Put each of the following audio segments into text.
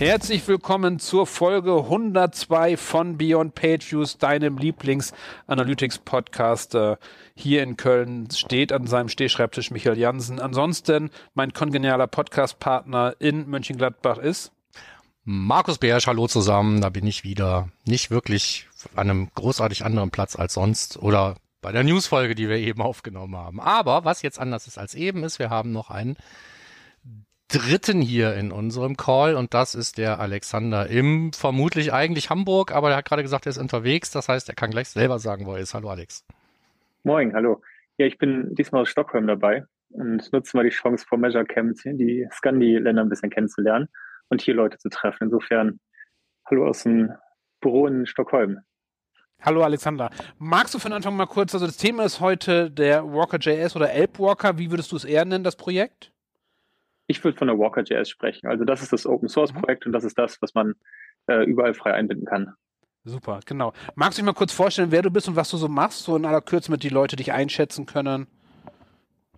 Herzlich willkommen zur Folge 102 von Beyond Page Views, deinem Lieblings-Analytics-Podcast. Äh, hier in Köln steht an seinem Stehschreibtisch Michael Jansen. Ansonsten mein kongenialer Podcast-Partner in Mönchengladbach ist Markus Beersch, hallo zusammen, da bin ich wieder. Nicht wirklich an einem großartig anderen Platz als sonst oder bei der Newsfolge, die wir eben aufgenommen haben. Aber was jetzt anders ist als eben ist, wir haben noch einen dritten hier in unserem Call und das ist der Alexander im vermutlich eigentlich Hamburg, aber er hat gerade gesagt, er ist unterwegs. Das heißt, er kann gleich selber sagen, wo er ist. Hallo Alex. Moin, hallo. Ja, ich bin diesmal aus Stockholm dabei und nutze mal die Chance vor Measure Camp die Scandi-Länder ein bisschen kennenzulernen und hier Leute zu treffen. Insofern, hallo aus dem Büro in Stockholm. Hallo Alexander. Magst du von Anfang mal kurz, also das Thema ist heute der Walker.js oder Elbwalker. Wie würdest du es eher nennen, das Projekt? Ich würde von der Walker.js sprechen. Also das ist das Open Source mhm. Projekt und das ist das, was man äh, überall frei einbinden kann. Super, genau. Magst du dich mal kurz vorstellen, wer du bist und was du so machst, so in aller Kürze, mit die Leute dich einschätzen können?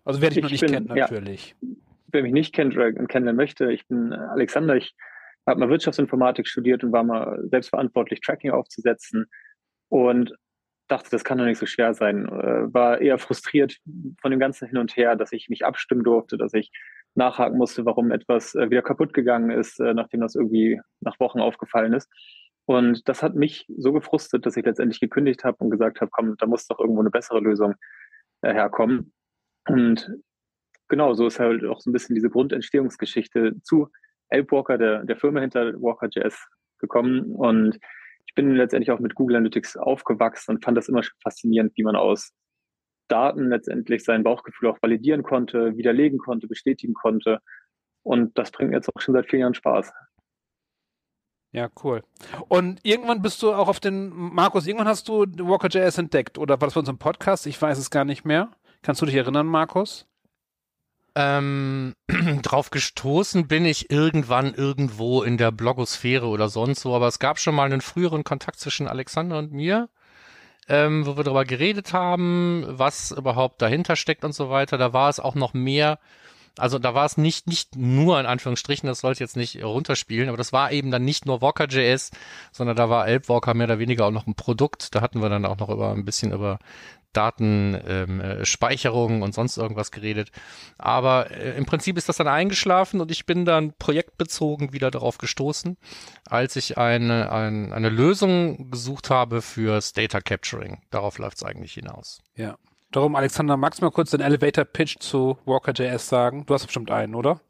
Also wer dich ich noch nicht bin, kennt, natürlich. Ja, wer mich nicht kennt oder kennenlernen möchte, ich bin Alexander. Ich habe mal Wirtschaftsinformatik studiert und war mal selbstverantwortlich, Tracking aufzusetzen und dachte, das kann doch nicht so schwer sein. Äh, war eher frustriert von dem ganzen Hin und Her, dass ich mich abstimmen durfte, dass ich nachhaken musste, warum etwas äh, wieder kaputt gegangen ist, äh, nachdem das irgendwie nach Wochen aufgefallen ist. Und das hat mich so gefrustet, dass ich letztendlich gekündigt habe und gesagt habe, komm, da muss doch irgendwo eine bessere Lösung äh, herkommen. Und genau, so ist halt auch so ein bisschen diese Grundentstehungsgeschichte zu Elbwalker, der, der Firma hinter Walker.js gekommen. Und ich bin letztendlich auch mit Google Analytics aufgewachsen und fand das immer schon faszinierend, wie man aus Daten letztendlich sein Bauchgefühl auch validieren konnte, widerlegen konnte, bestätigen konnte. Und das bringt mir jetzt auch schon seit vielen Jahren Spaß. Ja, cool. Und irgendwann bist du auch auf den, Markus, irgendwann hast du Walker.js entdeckt oder war das bei unserem Podcast? Ich weiß es gar nicht mehr. Kannst du dich erinnern, Markus? Ähm, drauf gestoßen bin ich irgendwann irgendwo in der Blogosphäre oder sonst wo, aber es gab schon mal einen früheren Kontakt zwischen Alexander und mir ähm, wo wir darüber geredet haben, was überhaupt dahinter steckt und so weiter. Da war es auch noch mehr, also da war es nicht, nicht nur in Anführungsstrichen, das sollte jetzt nicht runterspielen, aber das war eben dann nicht nur Walker.js, sondern da war Elbwalker mehr oder weniger auch noch ein Produkt. Da hatten wir dann auch noch über ein bisschen über Datenspeicherung ähm, und sonst irgendwas geredet. Aber äh, im Prinzip ist das dann eingeschlafen und ich bin dann projektbezogen wieder darauf gestoßen, als ich eine, eine, eine Lösung gesucht habe fürs Data Capturing. Darauf läuft es eigentlich hinaus. Ja. Darum, Alexander, magst du mal kurz den Elevator Pitch zu Walker.js sagen? Du hast bestimmt einen, oder?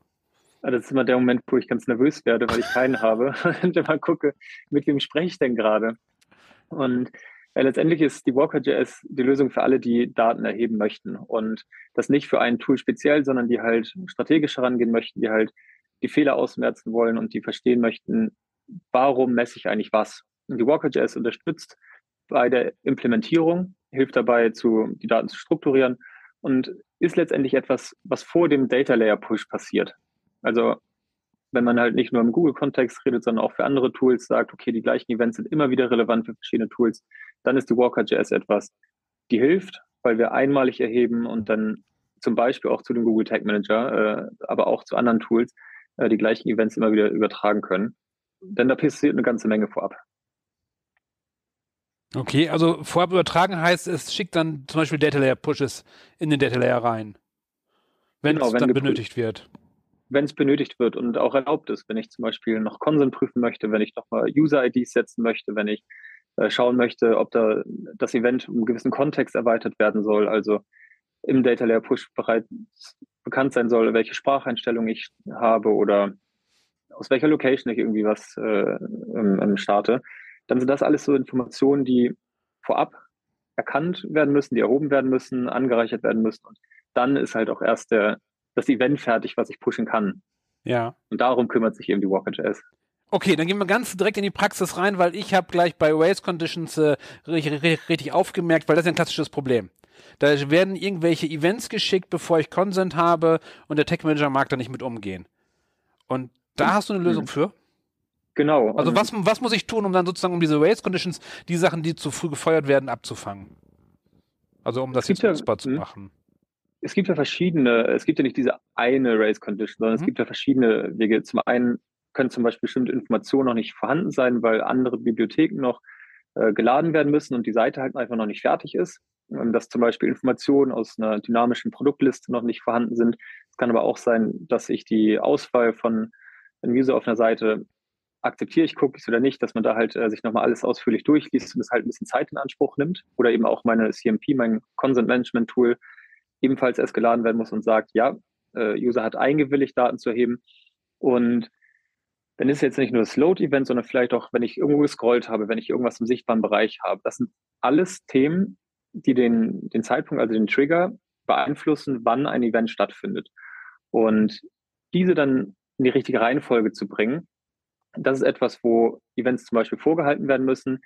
Das ist immer der Moment, wo ich ganz nervös werde, weil ich keinen habe und immer gucke, mit wem spreche ich denn gerade? Und letztendlich ist die Walker.js die Lösung für alle, die Daten erheben möchten und das nicht für ein Tool speziell, sondern die halt strategisch herangehen möchten, die halt die Fehler ausmerzen wollen und die verstehen möchten, warum messe ich eigentlich was. Und die Walker.js unterstützt bei der Implementierung, hilft dabei, zu, die Daten zu strukturieren und ist letztendlich etwas, was vor dem Data Layer Push passiert. Also wenn man halt nicht nur im Google-Kontext redet, sondern auch für andere Tools sagt, okay, die gleichen Events sind immer wieder relevant für verschiedene Tools, dann ist die Walker.js etwas, die hilft, weil wir einmalig erheben und dann zum Beispiel auch zu dem Google Tag Manager, äh, aber auch zu anderen Tools, äh, die gleichen Events immer wieder übertragen können. Denn da passiert eine ganze Menge vorab. Okay, also vorab übertragen heißt, es schickt dann zum Beispiel Data Layer Pushes in den Data Layer rein, wenn genau, es dann benötigt wird wenn es benötigt wird und auch erlaubt ist, wenn ich zum Beispiel noch Consent prüfen möchte, wenn ich nochmal User-IDs setzen möchte, wenn ich schauen möchte, ob da das Event um einen gewissen Kontext erweitert werden soll, also im Data Layer Push bereits bekannt sein soll, welche Spracheinstellung ich habe oder aus welcher Location ich irgendwie was äh, ähm, starte, dann sind das alles so Informationen, die vorab erkannt werden müssen, die erhoben werden müssen, angereichert werden müssen. Und dann ist halt auch erst der das Event fertig, was ich pushen kann. Ja. Und darum kümmert sich eben die Walker.js. Okay, dann gehen wir ganz direkt in die Praxis rein, weil ich habe gleich bei Race Conditions äh, richtig, richtig aufgemerkt, weil das ist ein klassisches Problem. Da werden irgendwelche Events geschickt, bevor ich Consent habe und der Tech Manager mag da nicht mit umgehen. Und da hast du eine Lösung mhm. für? Genau. Also was, was muss ich tun, um dann sozusagen um diese Race Conditions, die Sachen, die zu früh gefeuert werden, abzufangen? Also um das jetzt nutzbar ja, zu hm. machen. Es gibt ja verschiedene, es gibt ja nicht diese eine Race Condition, sondern mhm. es gibt ja verschiedene Wege. Zum einen können zum Beispiel bestimmte Informationen noch nicht vorhanden sein, weil andere Bibliotheken noch äh, geladen werden müssen und die Seite halt einfach noch nicht fertig ist. Ähm, dass zum Beispiel Informationen aus einer dynamischen Produktliste noch nicht vorhanden sind. Es kann aber auch sein, dass ich die Auswahl von einem User auf einer Seite akzeptiere ich Cookies oder nicht, dass man da halt äh, sich nochmal alles ausführlich durchliest und es halt ein bisschen Zeit in Anspruch nimmt. Oder eben auch meine CMP, mein Consent Management Tool, ebenfalls erst geladen werden muss und sagt, ja, äh, User hat eingewilligt, Daten zu erheben. Und dann ist jetzt nicht nur das Load-Event, sondern vielleicht auch, wenn ich irgendwo gescrollt habe, wenn ich irgendwas im sichtbaren Bereich habe. Das sind alles Themen, die den, den Zeitpunkt, also den Trigger beeinflussen, wann ein Event stattfindet. Und diese dann in die richtige Reihenfolge zu bringen, das ist etwas, wo Events zum Beispiel vorgehalten werden müssen.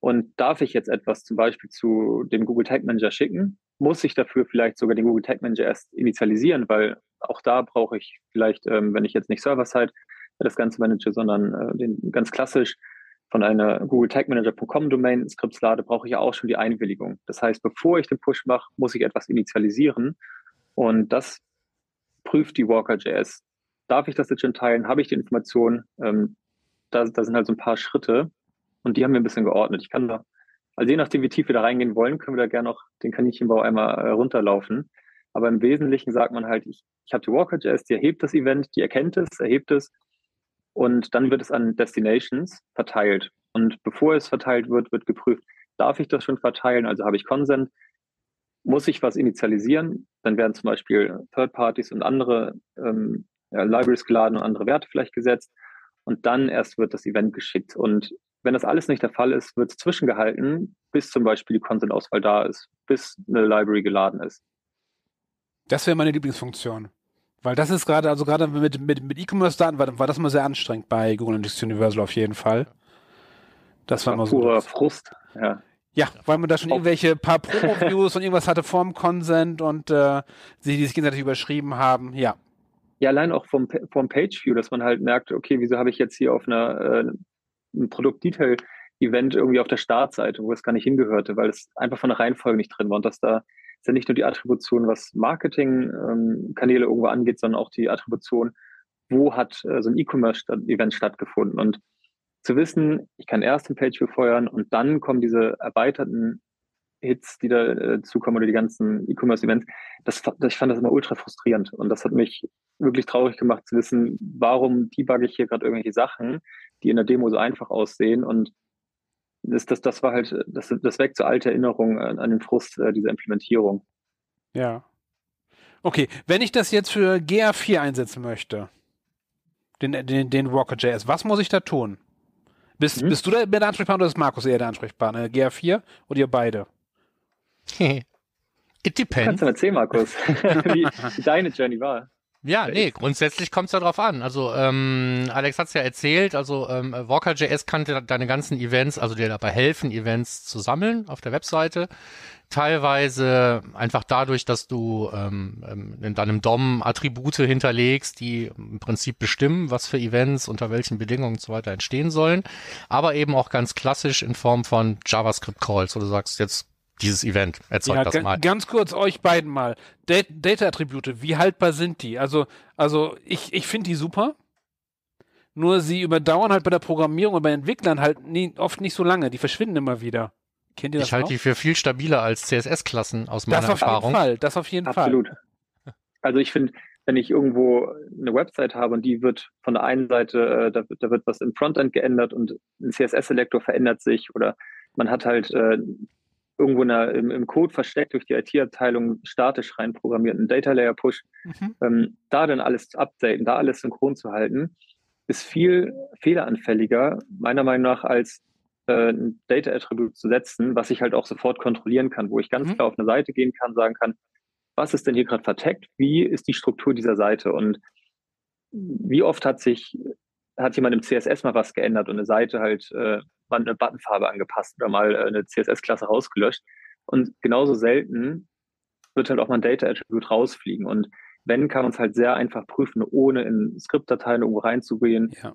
Und darf ich jetzt etwas zum Beispiel zu dem Google Tag Manager schicken, muss ich dafür vielleicht sogar den Google Tag Manager erst initialisieren, weil auch da brauche ich vielleicht, ähm, wenn ich jetzt nicht Server-Side das Ganze manage, sondern äh, den ganz klassisch von einer Google Tag Manager.com Domain Skripts lade, brauche ich ja auch schon die Einwilligung. Das heißt, bevor ich den Push mache, muss ich etwas initialisieren. Und das prüft die Walker.js. Darf ich das jetzt schon teilen? Habe ich die Information? Ähm, da, da sind halt so ein paar Schritte und die haben wir ein bisschen geordnet. Ich kann da, also je nachdem, wie tief wir da reingehen wollen, können wir da gerne noch den Kaninchenbau einmal äh, runterlaufen. Aber im Wesentlichen sagt man halt, ich, ich habe die Walker.js, die erhebt das Event, die erkennt es, erhebt es und dann wird es an Destinations verteilt. Und bevor es verteilt wird, wird geprüft, darf ich das schon verteilen? Also habe ich Consent? Muss ich was initialisieren? Dann werden zum Beispiel Third Parties und andere ähm, Libraries geladen und andere Werte vielleicht gesetzt und dann erst wird das Event geschickt. Und wenn das alles nicht der Fall ist, wird es zwischengehalten, bis zum Beispiel die Consent-Auswahl da ist, bis eine Library geladen ist. Das wäre meine Lieblingsfunktion. Weil das ist gerade, also gerade mit, mit, mit E-Commerce-Daten war, war das mal sehr anstrengend bei Google Analytics Universal auf jeden Fall. Das, das war immer so. Purer Frust, ja. Ja, weil man da schon irgendwelche paar Promo-Views und irgendwas hatte vorm Consent und äh, sie die sich gegenseitig überschrieben haben. Ja, ja, allein auch vom, vom Page-View, dass man halt merkt, okay, wieso habe ich jetzt hier auf einer äh, ein Produkt-Detail-Event irgendwie auf der Startseite, wo es gar nicht hingehörte, weil es einfach von der Reihenfolge nicht drin war. Und dass da ist ja nicht nur die Attribution, was Marketing-Kanäle ähm, irgendwo angeht, sondern auch die Attribution, wo hat äh, so ein E-Commerce-Event stattgefunden. Und zu wissen, ich kann erst ein Page-View feuern und dann kommen diese erweiterten Hits, die da äh, zukommen oder die ganzen E-Commerce-Events, das, das, ich fand das immer ultra frustrierend. Und das hat mich wirklich traurig gemacht zu wissen, warum debugge ich hier gerade irgendwelche Sachen, die in der Demo so einfach aussehen. Und das, das, das war halt, das, das weckt so alte Erinnerungen an, an den Frust äh, dieser Implementierung. Ja. Okay, wenn ich das jetzt für GA4 einsetzen möchte, den, den, den Walker.js, was muss ich da tun? Bist, mhm. bist du der, der Ansprechpartner oder ist Markus eher der Ansprechpartner? GA4 oder ihr beide? It depends. Kannst du erzählen, Markus, wie, wie deine Journey war? Ja, nee, grundsätzlich kommt es ja drauf an. Also ähm, Alex hat es ja erzählt, also ähm, Walker.js kann deine ganzen Events, also dir dabei helfen, Events zu sammeln auf der Webseite. Teilweise einfach dadurch, dass du ähm, ähm in deinem DOM Attribute hinterlegst, die im Prinzip bestimmen, was für Events unter welchen Bedingungen und so weiter entstehen sollen. Aber eben auch ganz klassisch in Form von JavaScript-Calls, wo du sagst, jetzt dieses Event. Erzeugt ja, das mal. Ganz kurz euch beiden mal. Data-Attribute, wie haltbar sind die? Also, also ich, ich finde die super. Nur sie überdauern halt bei der Programmierung und bei Entwicklern halt nie, oft nicht so lange. Die verschwinden immer wieder. Kennt ihr das? Ich halte die für viel stabiler als CSS-Klassen aus meiner Erfahrung. Das auf jeden Fall. Das auf jeden Absolut. Fall. Absolut. Also ich finde, wenn ich irgendwo eine Website habe und die wird von der einen Seite, äh, da, da, wird was im Frontend geändert und ein CSS-Selektor verändert sich oder man hat halt äh, irgendwo in der, im, im, Code versteckt durch die IT-Abteilung statisch rein programmierten Data Layer Push, mhm. ähm, da dann alles zu updaten, da alles synchron zu halten, ist viel fehleranfälliger, meiner Meinung nach, als äh, ein Data-Attribut zu setzen, was ich halt auch sofort kontrollieren kann, wo ich ganz mhm. klar auf eine Seite gehen kann, sagen kann, was ist denn hier gerade verteckt, wie ist die Struktur dieser Seite und wie oft hat sich, hat jemand im CSS mal was geändert und eine Seite halt äh, mal eine Buttonfarbe angepasst oder mal äh, eine CSS-Klasse rausgelöscht. Und genauso selten wird halt auch mal ein Data Attribute rausfliegen. Und wenn, kann man es halt sehr einfach prüfen, ohne in Skriptdateien irgendwo reinzugehen, ja.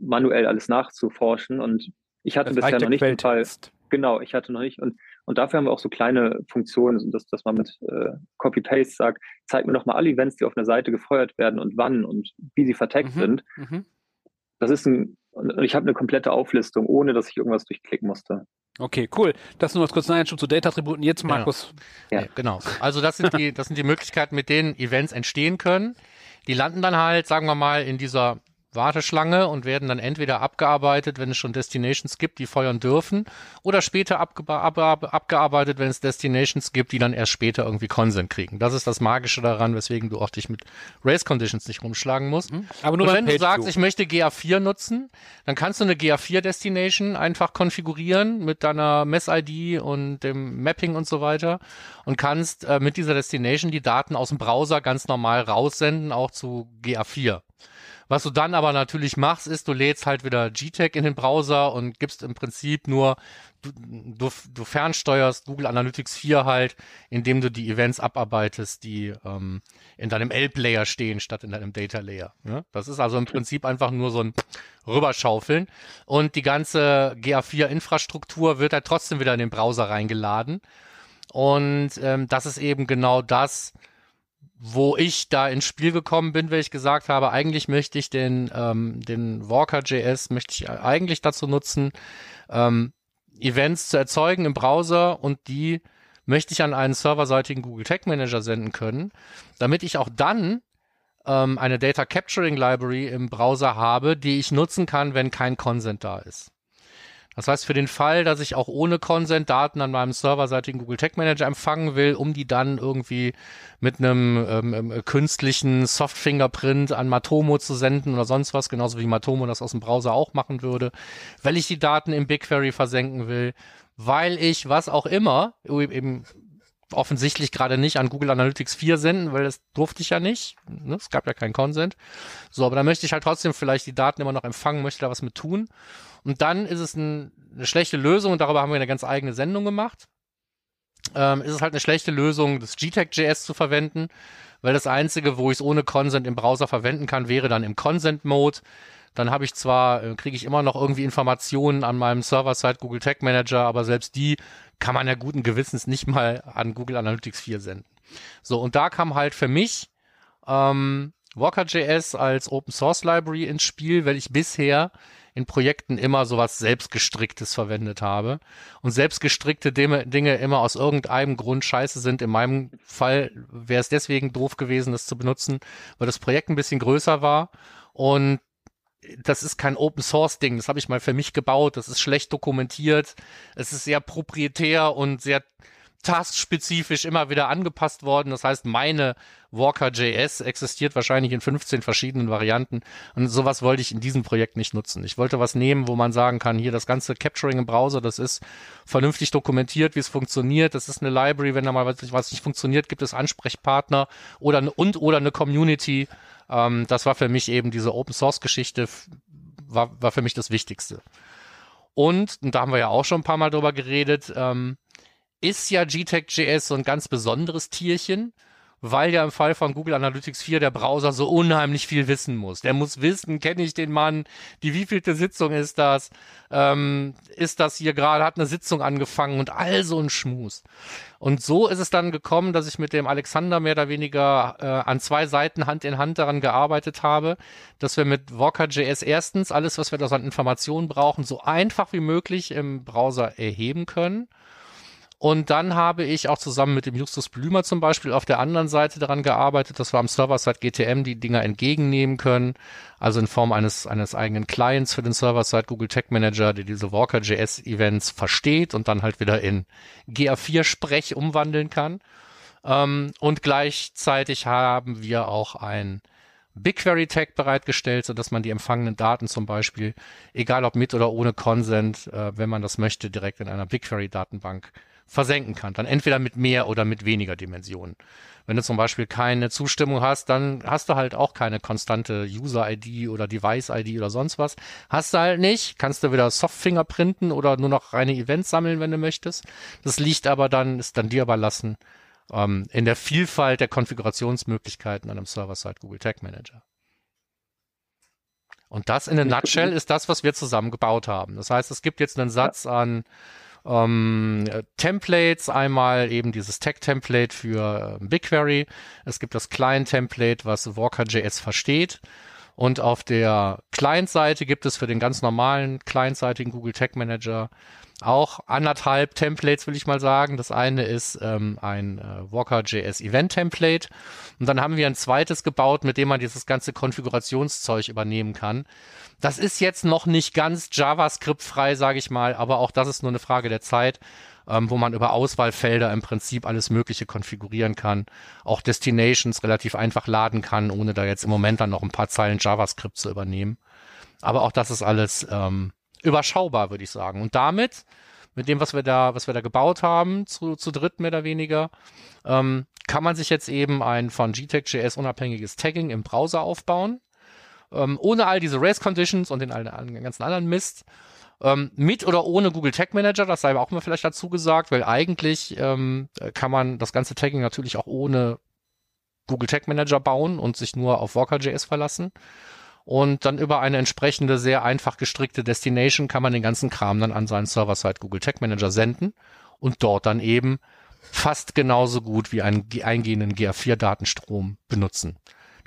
manuell alles nachzuforschen. Und ich hatte das bisher noch nicht den Fall. Genau, ich hatte noch nicht. Und, und dafür haben wir auch so kleine Funktionen, dass, dass man mit äh, Copy-Paste sagt, zeig mir doch mal alle Events, die auf einer Seite gefeuert werden und wann und wie sie verteckt mhm. sind. Mhm. Das ist ein, ich habe eine komplette Auflistung, ohne dass ich irgendwas durchklicken musste. Okay, cool. Das nur noch kurz ein Einschub zu Data-Attributen. Jetzt Markus. Ja. ja. genau. Also das sind die, das sind die Möglichkeiten, mit denen Events entstehen können. Die landen dann halt, sagen wir mal, in dieser Warteschlange und werden dann entweder abgearbeitet, wenn es schon Destinations gibt, die feuern dürfen, oder später abge ab abgearbeitet, wenn es Destinations gibt, die dann erst später irgendwie Consent kriegen. Das ist das Magische daran, weswegen du auch dich mit Race Conditions nicht rumschlagen musst. Mhm. Aber nur und wenn du sagst, ich möchte GA4 nutzen, dann kannst du eine GA4 Destination einfach konfigurieren mit deiner Mess-ID und dem Mapping und so weiter und kannst äh, mit dieser Destination die Daten aus dem Browser ganz normal raussenden, auch zu GA4. Was du dann aber natürlich machst, ist, du lädst halt wieder GTAG in den Browser und gibst im Prinzip nur, du, du, du fernsteuerst Google Analytics 4 halt, indem du die Events abarbeitest, die ähm, in deinem Elb-Layer stehen, statt in deinem Data-Layer. Ja? Das ist also im Prinzip einfach nur so ein Rüberschaufeln. Und die ganze GA4-Infrastruktur wird halt trotzdem wieder in den Browser reingeladen. Und ähm, das ist eben genau das, wo ich da ins Spiel gekommen bin, weil ich gesagt habe, eigentlich möchte ich den, ähm, den Walker.js, möchte ich eigentlich dazu nutzen, ähm, Events zu erzeugen im Browser und die möchte ich an einen serverseitigen Google Tag Manager senden können, damit ich auch dann ähm, eine Data Capturing Library im Browser habe, die ich nutzen kann, wenn kein Consent da ist. Das heißt, für den Fall, dass ich auch ohne Consent Daten an meinem serverseitigen Google Tag Manager empfangen will, um die dann irgendwie mit einem ähm, ähm, künstlichen Soft Fingerprint an Matomo zu senden oder sonst was, genauso wie Matomo das aus dem Browser auch machen würde, weil ich die Daten im BigQuery versenken will, weil ich was auch immer eben offensichtlich gerade nicht an Google Analytics 4 senden, weil das durfte ich ja nicht. Ne? Es gab ja keinen Consent. So, aber da möchte ich halt trotzdem vielleicht die Daten immer noch empfangen, möchte da was mit tun. Und dann ist es ein, eine schlechte Lösung, und darüber haben wir eine ganz eigene Sendung gemacht. Ähm, ist es halt eine schlechte Lösung, das GTAG.js zu verwenden, weil das einzige, wo ich es ohne Consent im Browser verwenden kann, wäre dann im Consent-Mode. Dann habe ich zwar, äh, kriege ich immer noch irgendwie Informationen an meinem Server-Side Google Tag Manager, aber selbst die kann man ja guten Gewissens nicht mal an Google Analytics 4 senden. So, und da kam halt für mich ähm, Walker.js als Open Source Library ins Spiel, weil ich bisher in Projekten immer sowas selbstgestricktes verwendet habe. Und selbstgestrickte Dinge immer aus irgendeinem Grund scheiße sind. In meinem Fall wäre es deswegen doof gewesen, das zu benutzen, weil das Projekt ein bisschen größer war. Und das ist kein Open Source Ding, das habe ich mal für mich gebaut, das ist schlecht dokumentiert, es ist sehr proprietär und sehr taskspezifisch immer wieder angepasst worden. Das heißt, meine Walker.js existiert wahrscheinlich in 15 verschiedenen Varianten und sowas wollte ich in diesem Projekt nicht nutzen. Ich wollte was nehmen, wo man sagen kann, hier das ganze Capturing im Browser, das ist vernünftig dokumentiert, wie es funktioniert. Das ist eine Library, wenn da mal was, was nicht funktioniert, gibt es Ansprechpartner oder eine, und oder eine Community. Ähm, das war für mich eben diese Open Source Geschichte war, war für mich das Wichtigste. Und, und da haben wir ja auch schon ein paar Mal drüber geredet, ähm, ist ja GTEC.js so ein ganz besonderes Tierchen, weil ja im Fall von Google Analytics 4 der Browser so unheimlich viel wissen muss. Der muss wissen, kenne ich den Mann, die wievielte Sitzung ist das, ähm, ist das hier gerade, hat eine Sitzung angefangen und all so ein Schmus. Und so ist es dann gekommen, dass ich mit dem Alexander mehr oder weniger äh, an zwei Seiten Hand in Hand daran gearbeitet habe, dass wir mit Walker.js erstens alles, was wir da an Informationen brauchen, so einfach wie möglich im Browser erheben können und dann habe ich auch zusammen mit dem Justus Blümer zum Beispiel auf der anderen Seite daran gearbeitet, dass wir am Server-Side GTM die Dinger entgegennehmen können. Also in Form eines, eines eigenen Clients für den Server-Side Google Tag Manager, der diese Walker.js Events versteht und dann halt wieder in GA4-Sprech umwandeln kann. Ähm, und gleichzeitig haben wir auch ein BigQuery-Tag bereitgestellt, sodass man die empfangenen Daten zum Beispiel, egal ob mit oder ohne Consent, äh, wenn man das möchte, direkt in einer BigQuery-Datenbank versenken kann. Dann entweder mit mehr oder mit weniger Dimensionen. Wenn du zum Beispiel keine Zustimmung hast, dann hast du halt auch keine konstante User-ID oder Device-ID oder sonst was. Hast du halt nicht. Kannst du wieder Softfinger printen oder nur noch reine Events sammeln, wenn du möchtest. Das liegt aber dann, ist dann dir überlassen, ähm, in der Vielfalt der Konfigurationsmöglichkeiten an einem Server-Side Google Tag Manager. Und das in a nutshell ist das, was wir zusammen gebaut haben. Das heißt, es gibt jetzt einen Satz an ähm, Templates, einmal eben dieses Tag-Template für äh, BigQuery. Es gibt das Client-Template, was Walker.js versteht. Und auf der Client-Seite gibt es für den ganz normalen clientseitigen Google Tag Manager auch anderthalb Templates, will ich mal sagen. Das eine ist ähm, ein äh, Walker.js Event Template. Und dann haben wir ein zweites gebaut, mit dem man dieses ganze Konfigurationszeug übernehmen kann. Das ist jetzt noch nicht ganz JavaScript-frei, sage ich mal, aber auch das ist nur eine Frage der Zeit, ähm, wo man über Auswahlfelder im Prinzip alles Mögliche konfigurieren kann. Auch Destinations relativ einfach laden kann, ohne da jetzt im Moment dann noch ein paar Zeilen JavaScript zu übernehmen. Aber auch das ist alles ähm, überschaubar, würde ich sagen. Und damit, mit dem, was wir da, was wir da gebaut haben, zu, zu dritt mehr oder weniger, ähm, kann man sich jetzt eben ein von GTEC.js unabhängiges Tagging im Browser aufbauen. Ähm, ohne all diese Race Conditions und den, den ganzen anderen Mist. Ähm, mit oder ohne Google Tag Manager, das sei auch mal vielleicht dazu gesagt, weil eigentlich ähm, kann man das ganze Tagging natürlich auch ohne Google Tag Manager bauen und sich nur auf Walker.js verlassen. Und dann über eine entsprechende, sehr einfach gestrickte Destination kann man den ganzen Kram dann an seinen Server-Side Google Tag Manager senden und dort dann eben fast genauso gut wie einen eingehenden GA4-Datenstrom benutzen.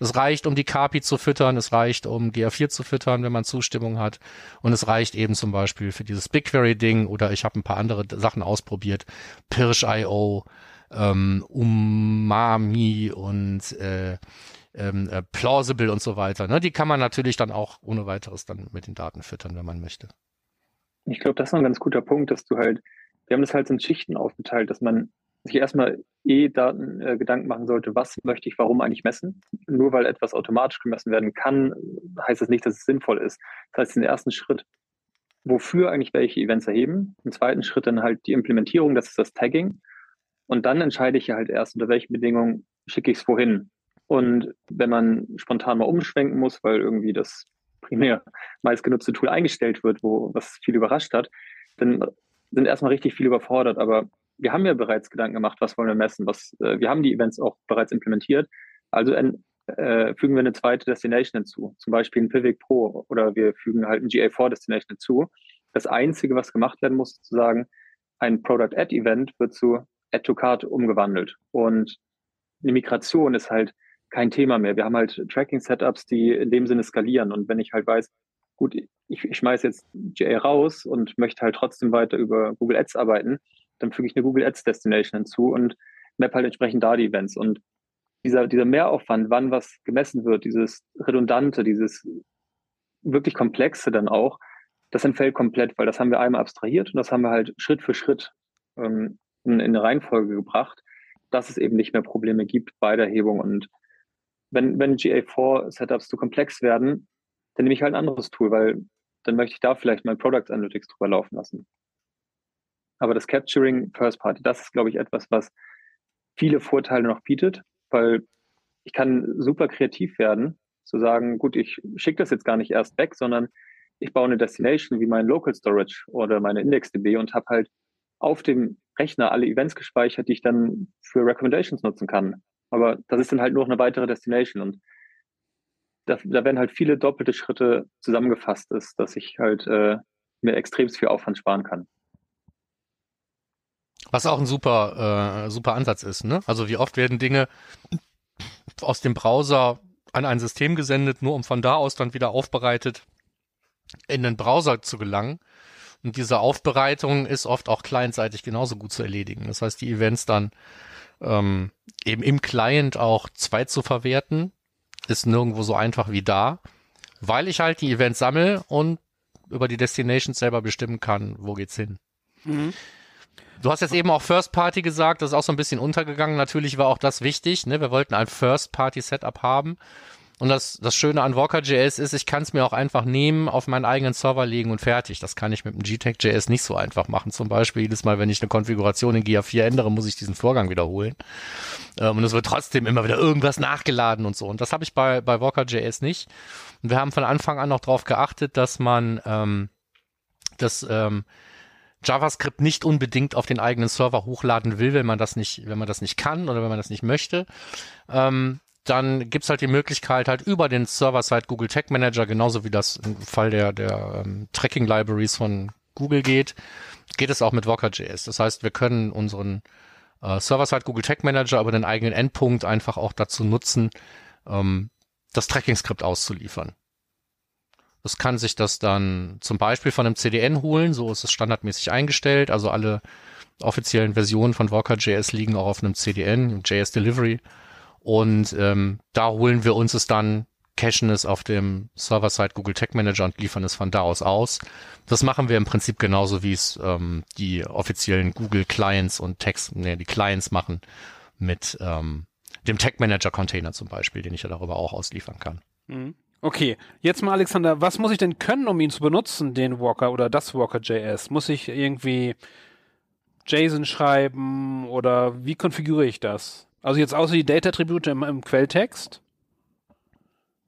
Das reicht, um die KPI zu füttern, es reicht, um GA4 zu füttern, wenn man Zustimmung hat. Und es reicht eben zum Beispiel für dieses BigQuery-Ding oder ich habe ein paar andere Sachen ausprobiert. Pirsch.io, ähm, Umami und äh, ähm, äh, plausible und so weiter. Ne? Die kann man natürlich dann auch ohne weiteres dann mit den Daten füttern, wenn man möchte. Ich glaube, das ist ein ganz guter Punkt, dass du halt, wir haben das halt in Schichten aufgeteilt, dass man sich erstmal eh Daten äh, Gedanken machen sollte, was möchte ich warum eigentlich messen. Nur weil etwas automatisch gemessen werden kann, heißt das nicht, dass es sinnvoll ist. Das heißt, den ersten Schritt, wofür eigentlich welche Events erheben. Im zweiten Schritt dann halt die Implementierung, das ist das Tagging. Und dann entscheide ich ja halt erst, unter welchen Bedingungen schicke ich es wohin. Und wenn man spontan mal umschwenken muss, weil irgendwie das primär meistgenutzte Tool eingestellt wird, wo was viel überrascht hat, dann sind erstmal richtig viele überfordert. Aber wir haben ja bereits Gedanken gemacht, was wollen wir messen. Was, äh, wir haben die Events auch bereits implementiert. Also äh, fügen wir eine zweite Destination hinzu, zum Beispiel ein Pivot Pro oder wir fügen halt ein GA4 Destination hinzu. Das Einzige, was gemacht werden muss, ist zu sagen, ein Product Add Event wird zu Add to Card umgewandelt. Und eine Migration ist halt kein Thema mehr. Wir haben halt Tracking-Setups, die in dem Sinne skalieren. Und wenn ich halt weiß, gut, ich, ich schmeiße jetzt GA raus und möchte halt trotzdem weiter über Google Ads arbeiten, dann füge ich eine Google Ads Destination hinzu und map halt entsprechend da die Events. Und dieser, dieser Mehraufwand, wann was gemessen wird, dieses Redundante, dieses wirklich Komplexe dann auch, das entfällt komplett, weil das haben wir einmal abstrahiert und das haben wir halt Schritt für Schritt ähm, in, in eine Reihenfolge gebracht, dass es eben nicht mehr Probleme gibt bei der Erhebung und wenn, wenn GA4-Setups zu komplex werden, dann nehme ich halt ein anderes Tool, weil dann möchte ich da vielleicht mein Product Analytics drüber laufen lassen. Aber das Capturing First Party, das ist, glaube ich, etwas, was viele Vorteile noch bietet, weil ich kann super kreativ werden, zu sagen, gut, ich schicke das jetzt gar nicht erst weg, sondern ich baue eine Destination wie mein Local Storage oder meine IndexDB und habe halt auf dem Rechner alle Events gespeichert, die ich dann für Recommendations nutzen kann. Aber das ist dann halt nur noch eine weitere Destination und da, da werden halt viele doppelte Schritte zusammengefasst, ist, dass ich halt äh, mir extrem viel Aufwand sparen kann. Was auch ein super, äh, super Ansatz ist, ne? Also wie oft werden Dinge aus dem Browser an ein System gesendet, nur um von da aus dann wieder aufbereitet in den Browser zu gelangen. Und diese Aufbereitung ist oft auch clientseitig genauso gut zu erledigen. Das heißt, die Events dann ähm, eben im Client auch zwei zu verwerten, ist nirgendwo so einfach wie da, weil ich halt die Events sammle und über die Destinations selber bestimmen kann, wo geht's hin. Mhm. Du hast jetzt eben auch First Party gesagt, das ist auch so ein bisschen untergegangen. Natürlich war auch das wichtig. Ne? Wir wollten ein First Party Setup haben. Und das, das Schöne an Walker.js ist, ich kann es mir auch einfach nehmen, auf meinen eigenen Server legen und fertig. Das kann ich mit dem GTEC.js nicht so einfach machen. Zum Beispiel jedes Mal, wenn ich eine Konfiguration in GA4 ändere, muss ich diesen Vorgang wiederholen. Ähm, und es wird trotzdem immer wieder irgendwas nachgeladen und so. Und das habe ich bei, bei Walker.js nicht. Und wir haben von Anfang an noch darauf geachtet, dass man ähm, das ähm, JavaScript nicht unbedingt auf den eigenen Server hochladen will, wenn man das nicht, wenn man das nicht kann oder wenn man das nicht möchte. Ähm, dann gibt's halt die Möglichkeit, halt über den Server-Side Google Tag Manager, genauso wie das im Fall der, der ähm, Tracking Libraries von Google geht, geht es auch mit Walker.js. Das heißt, wir können unseren äh, Server-Side Google Tag Manager über den eigenen Endpunkt einfach auch dazu nutzen, ähm, das Tracking-Skript auszuliefern. Das kann sich das dann zum Beispiel von einem CDN holen, so ist es standardmäßig eingestellt. Also alle offiziellen Versionen von Walker.js liegen auch auf einem CDN, JS Delivery. Und ähm, da holen wir uns es dann, cachen es auf dem Server-Side Google Tag Manager und liefern es von da aus aus. Das machen wir im Prinzip genauso, wie es ähm, die offiziellen Google Clients und Text, nee, die Clients machen mit ähm, dem Tag Manager Container zum Beispiel, den ich ja darüber auch ausliefern kann. Mhm. Okay, jetzt mal Alexander, was muss ich denn können, um ihn zu benutzen, den Walker oder das Walker.js? Muss ich irgendwie JSON schreiben oder wie konfiguriere ich das? Also jetzt außer die Data-Attribute im, im, Quelltext?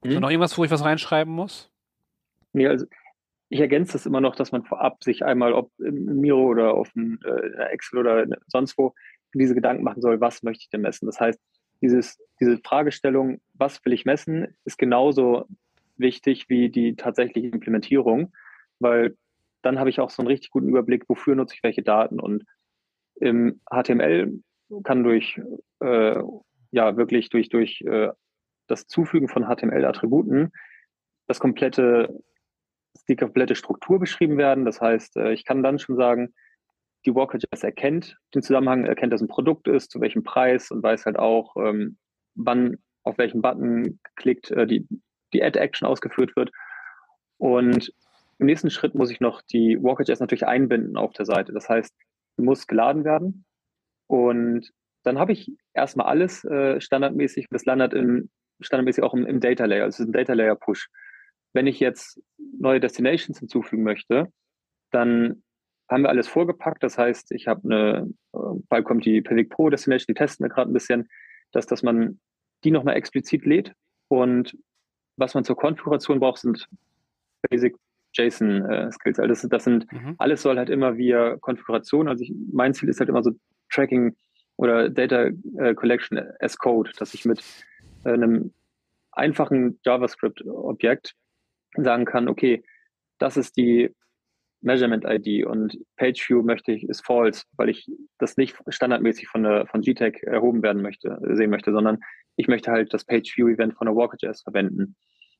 Hm. Ist da noch irgendwas, wo ich was reinschreiben muss? Nee, also ich ergänze das immer noch, dass man vorab sich einmal, ob im Miro oder auf einem äh, Excel oder sonst wo, diese Gedanken machen soll, was möchte ich denn messen? Das heißt, dieses, diese Fragestellung, was will ich messen, ist genauso wichtig wie die tatsächliche Implementierung, weil dann habe ich auch so einen richtig guten Überblick, wofür nutze ich welche Daten. Und im HTML kann durch, äh, ja, wirklich durch, durch äh, das Zufügen von HTML-Attributen das komplette, die komplette Struktur beschrieben werden. Das heißt, äh, ich kann dann schon sagen, die Walker.js erkennt den Zusammenhang, erkennt, dass ein Produkt ist, zu welchem Preis und weiß halt auch, ähm, wann auf welchen Button geklickt äh, die, die Add-Action ausgeführt wird. Und im nächsten Schritt muss ich noch die Walker.js natürlich einbinden auf der Seite. Das heißt, muss geladen werden. Und dann habe ich erstmal alles äh, standardmäßig. Das landet in, standardmäßig auch im, im Data Layer. Also ein Data Layer Push. Wenn ich jetzt neue Destinations hinzufügen möchte, dann haben wir alles vorgepackt. Das heißt, ich habe eine, äh, bald kommt die Pivik Pro Destination, die testen wir gerade ein bisschen, dass, dass man die nochmal explizit lädt und was man zur Konfiguration braucht, sind Basic JSON äh, Skills. Also das, das sind, mhm. alles soll halt immer via Konfiguration. Also ich, mein Ziel ist halt immer so Tracking oder Data äh, Collection as Code, dass ich mit äh, einem einfachen JavaScript-Objekt sagen kann, okay, das ist die Measurement ID und Page View möchte ich ist false, weil ich das nicht standardmäßig von der von GTAG erhoben werden möchte, sehen möchte, sondern ich möchte halt das Page View Event von der Walker.js verwenden.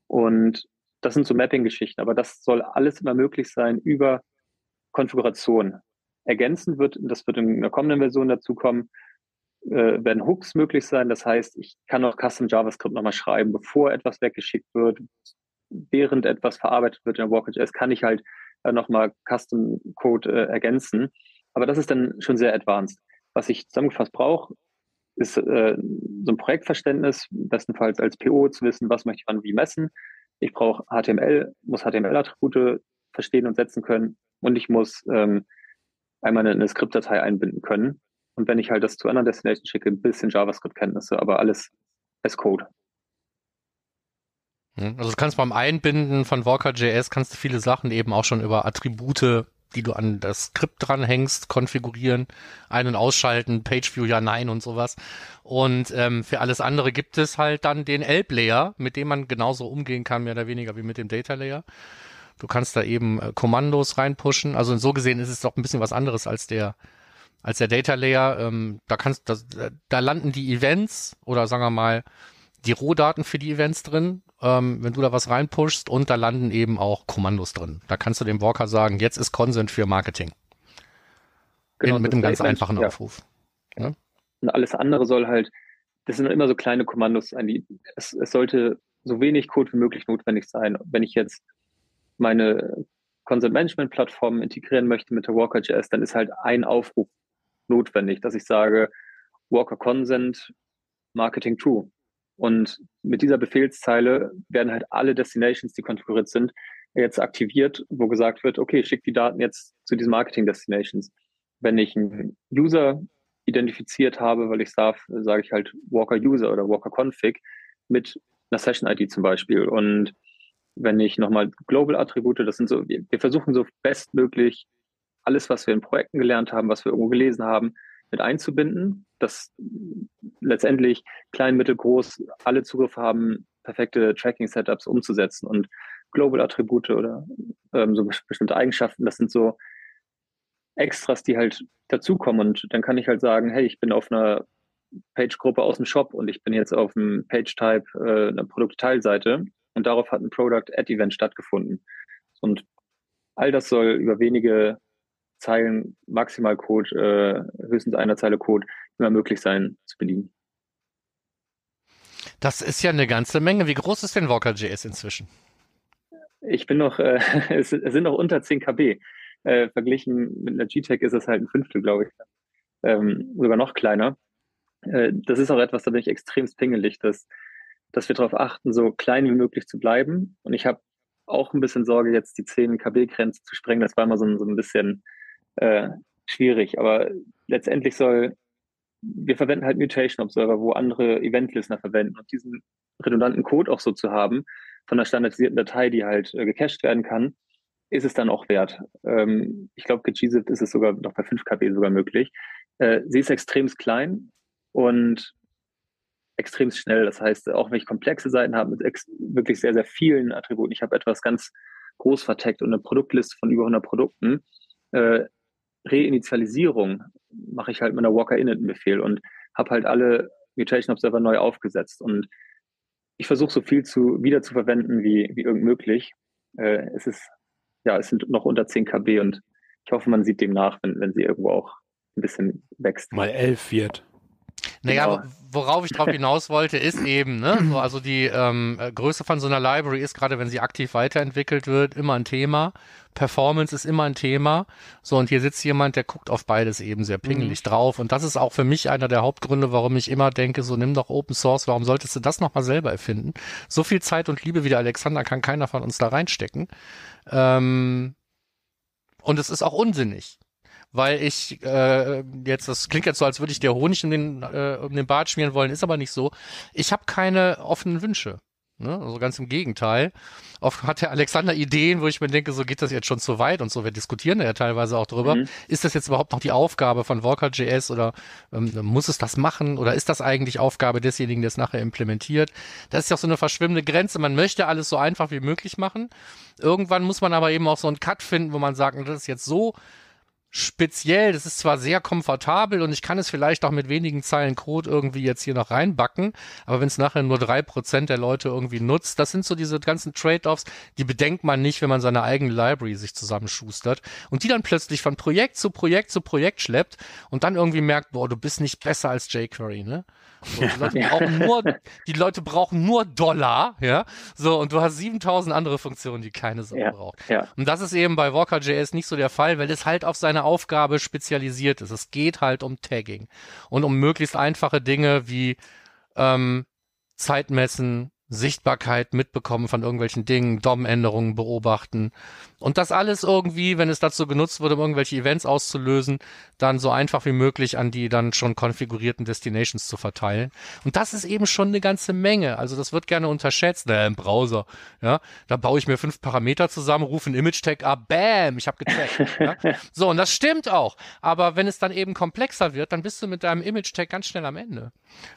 Und das sind so Mapping-Geschichten, aber das soll alles immer möglich sein über Konfiguration. Ergänzend wird, das wird in einer kommenden Version dazu kommen, äh, werden Hooks möglich sein. Das heißt, ich kann auch Custom JavaScript nochmal schreiben, bevor etwas weggeschickt wird, während etwas verarbeitet wird in der Walker.js, kann ich halt äh, nochmal Custom Code äh, ergänzen. Aber das ist dann schon sehr advanced. Was ich zusammengefasst brauche, ist äh, so ein Projektverständnis, bestenfalls als PO zu wissen, was möchte ich wann wie messen. Ich brauche HTML, muss HTML-Attribute verstehen und setzen können und ich muss ähm, einmal eine, eine Skriptdatei einbinden können. Und wenn ich halt das zu anderen Destinations schicke, ein bisschen JavaScript-Kenntnisse, aber alles als Code. Hm, also du kannst beim Einbinden von Walker.js kannst du viele Sachen eben auch schon über Attribute, die du an das Skript dranhängst, konfigurieren, ein- und ausschalten, Pageview ja, nein und sowas. Und ähm, für alles andere gibt es halt dann den Elb-Layer, mit dem man genauso umgehen kann, mehr oder weniger wie mit dem Data-Layer. Du kannst da eben äh, Kommandos reinpushen. Also so gesehen ist es doch ein bisschen was anderes als der als der Data Layer. Ähm, da kannst das, da landen die Events oder sagen wir mal die Rohdaten für die Events drin ähm, wenn du da was reinpushst und da landen eben auch Kommandos drin. Da kannst du dem Walker sagen, jetzt ist Consent für Marketing. Genau, In, mit einem ganz einfachen ja. Aufruf. Ja? Und alles andere soll halt, das sind immer so kleine Kommandos. Es, es sollte so wenig Code wie möglich notwendig sein. Wenn ich jetzt meine Consent Management Plattform integrieren möchte mit der Walker.js, dann ist halt ein Aufruf notwendig, dass ich sage, Walker Consent Marketing True. Und mit dieser Befehlszeile werden halt alle Destinations, die konfiguriert sind, jetzt aktiviert, wo gesagt wird, okay, schick die Daten jetzt zu diesen Marketing Destinations. Wenn ich einen User identifiziert habe, weil ich darf, sage ich halt Walker User oder Walker Config mit einer Session ID zum Beispiel. Und wenn ich nochmal Global Attribute, das sind so, wir versuchen so bestmöglich alles, was wir in Projekten gelernt haben, was wir irgendwo gelesen haben, mit einzubinden, dass letztendlich klein, mittel, groß alle Zugriff haben, perfekte Tracking-Setups umzusetzen und Global-Attribute oder ähm, so bestimmte Eigenschaften, das sind so Extras, die halt dazukommen und dann kann ich halt sagen, hey, ich bin auf einer Page-Gruppe aus dem Shop und ich bin jetzt auf einem Page-Type äh, einer Produktteilseite und darauf hat ein Product-Ad-Event stattgefunden. Und all das soll über wenige Zeilen Maximalcode, äh, höchstens einer Zeile Code, immer möglich sein zu bedienen. Das ist ja eine ganze Menge. Wie groß ist denn Walker.js inzwischen? Ich bin noch, äh, es, sind noch unter 10 KB. Äh, verglichen mit einer G-Tech ist es halt ein Fünftel, glaube ich. Ähm, sogar noch kleiner. Äh, das ist auch etwas, da bin ich extremst pingelig, dass, dass wir darauf achten, so klein wie möglich zu bleiben. Und ich habe auch ein bisschen Sorge, jetzt die 10 KB-Grenze zu sprengen. Das war immer so, so ein bisschen äh, schwierig. Aber letztendlich soll, wir verwenden halt Mutation Observer, wo andere Event-Listener verwenden. Und diesen redundanten Code auch so zu haben, von einer standardisierten Datei, die halt äh, gecached werden kann, ist es dann auch wert. Ähm, ich glaube, mit GZIP ist es sogar noch bei 5 KB sogar möglich. Äh, sie ist extrem klein und extrem schnell. Das heißt, auch wenn ich komplexe Seiten habe mit wirklich sehr, sehr vielen Attributen, ich habe etwas ganz groß verteckt und eine Produktliste von über 100 Produkten, äh, Reinitialisierung mache ich halt mit einer Walker-Init-Befehl und habe halt alle Mutation Observer neu aufgesetzt. Und ich versuche so viel zu wieder zu verwenden wie, wie irgend möglich. Äh, es ist, ja, es sind noch unter 10 KB und ich hoffe, man sieht dem nach, wenn, wenn sie irgendwo auch ein bisschen wächst. Mal 11 wird. Naja, genau. worauf ich drauf hinaus wollte, ist eben, ne, so, also die ähm, Größe von so einer Library ist gerade, wenn sie aktiv weiterentwickelt wird, immer ein Thema. Performance ist immer ein Thema. So, und hier sitzt jemand, der guckt auf beides eben sehr pingelig mhm. drauf. Und das ist auch für mich einer der Hauptgründe, warum ich immer denke, so nimm doch Open Source, warum solltest du das nochmal selber erfinden? So viel Zeit und Liebe wie der Alexander kann keiner von uns da reinstecken. Ähm, und es ist auch unsinnig weil ich äh, jetzt, das klingt jetzt so, als würde ich dir Honig um den, äh, um den Bart schmieren wollen, ist aber nicht so. Ich habe keine offenen Wünsche. Ne? Also ganz im Gegenteil. Oft hat der Alexander Ideen, wo ich mir denke, so geht das jetzt schon zu weit und so. Wir diskutieren da ja teilweise auch drüber. Mhm. Ist das jetzt überhaupt noch die Aufgabe von Walker.js oder ähm, muss es das machen oder ist das eigentlich Aufgabe desjenigen, der es nachher implementiert? Das ist ja auch so eine verschwimmende Grenze. Man möchte alles so einfach wie möglich machen. Irgendwann muss man aber eben auch so einen Cut finden, wo man sagt, das ist jetzt so speziell. Das ist zwar sehr komfortabel und ich kann es vielleicht auch mit wenigen Zeilen Code irgendwie jetzt hier noch reinbacken, aber wenn es nachher nur drei Prozent der Leute irgendwie nutzt, das sind so diese ganzen Trade-offs, die bedenkt man nicht, wenn man seine eigene Library sich zusammenschustert und die dann plötzlich von Projekt zu Projekt zu Projekt schleppt und dann irgendwie merkt, boah, du bist nicht besser als jQuery, ne? So, die, Leute brauchen nur, die Leute brauchen nur Dollar, ja. So, und du hast 7000 andere Funktionen, die keine Sau ja, braucht. Ja. Und das ist eben bei Walker.js nicht so der Fall, weil es halt auf Aufgabe spezialisiert ist. Es geht halt um Tagging und um möglichst einfache Dinge wie ähm, Zeitmessen, Sichtbarkeit mitbekommen von irgendwelchen Dingen, DOM-Änderungen beobachten. Und das alles irgendwie, wenn es dazu genutzt wird, um irgendwelche Events auszulösen, dann so einfach wie möglich an die dann schon konfigurierten Destinations zu verteilen. Und das ist eben schon eine ganze Menge. Also das wird gerne unterschätzt. Naja, im Browser. Ja, da baue ich mir fünf Parameter zusammen, rufe einen Image-Tag ab, bam, ich habe gecheckt. ja? So, und das stimmt auch. Aber wenn es dann eben komplexer wird, dann bist du mit deinem Image-Tag ganz schnell am Ende.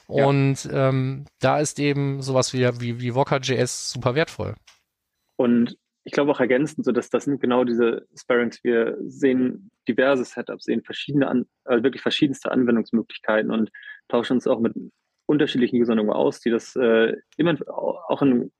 Und ja. ähm, da ist eben sowas wie, wie, wie Walker.js super wertvoll. Und ich glaube auch ergänzend, so dass das sind genau diese Sparings. Wir sehen diverse Setups, sehen verschiedene, an, also wirklich verschiedenste Anwendungsmöglichkeiten und tauschen uns auch mit unterschiedlichen Usern irgendwo aus, die das äh, immer auch in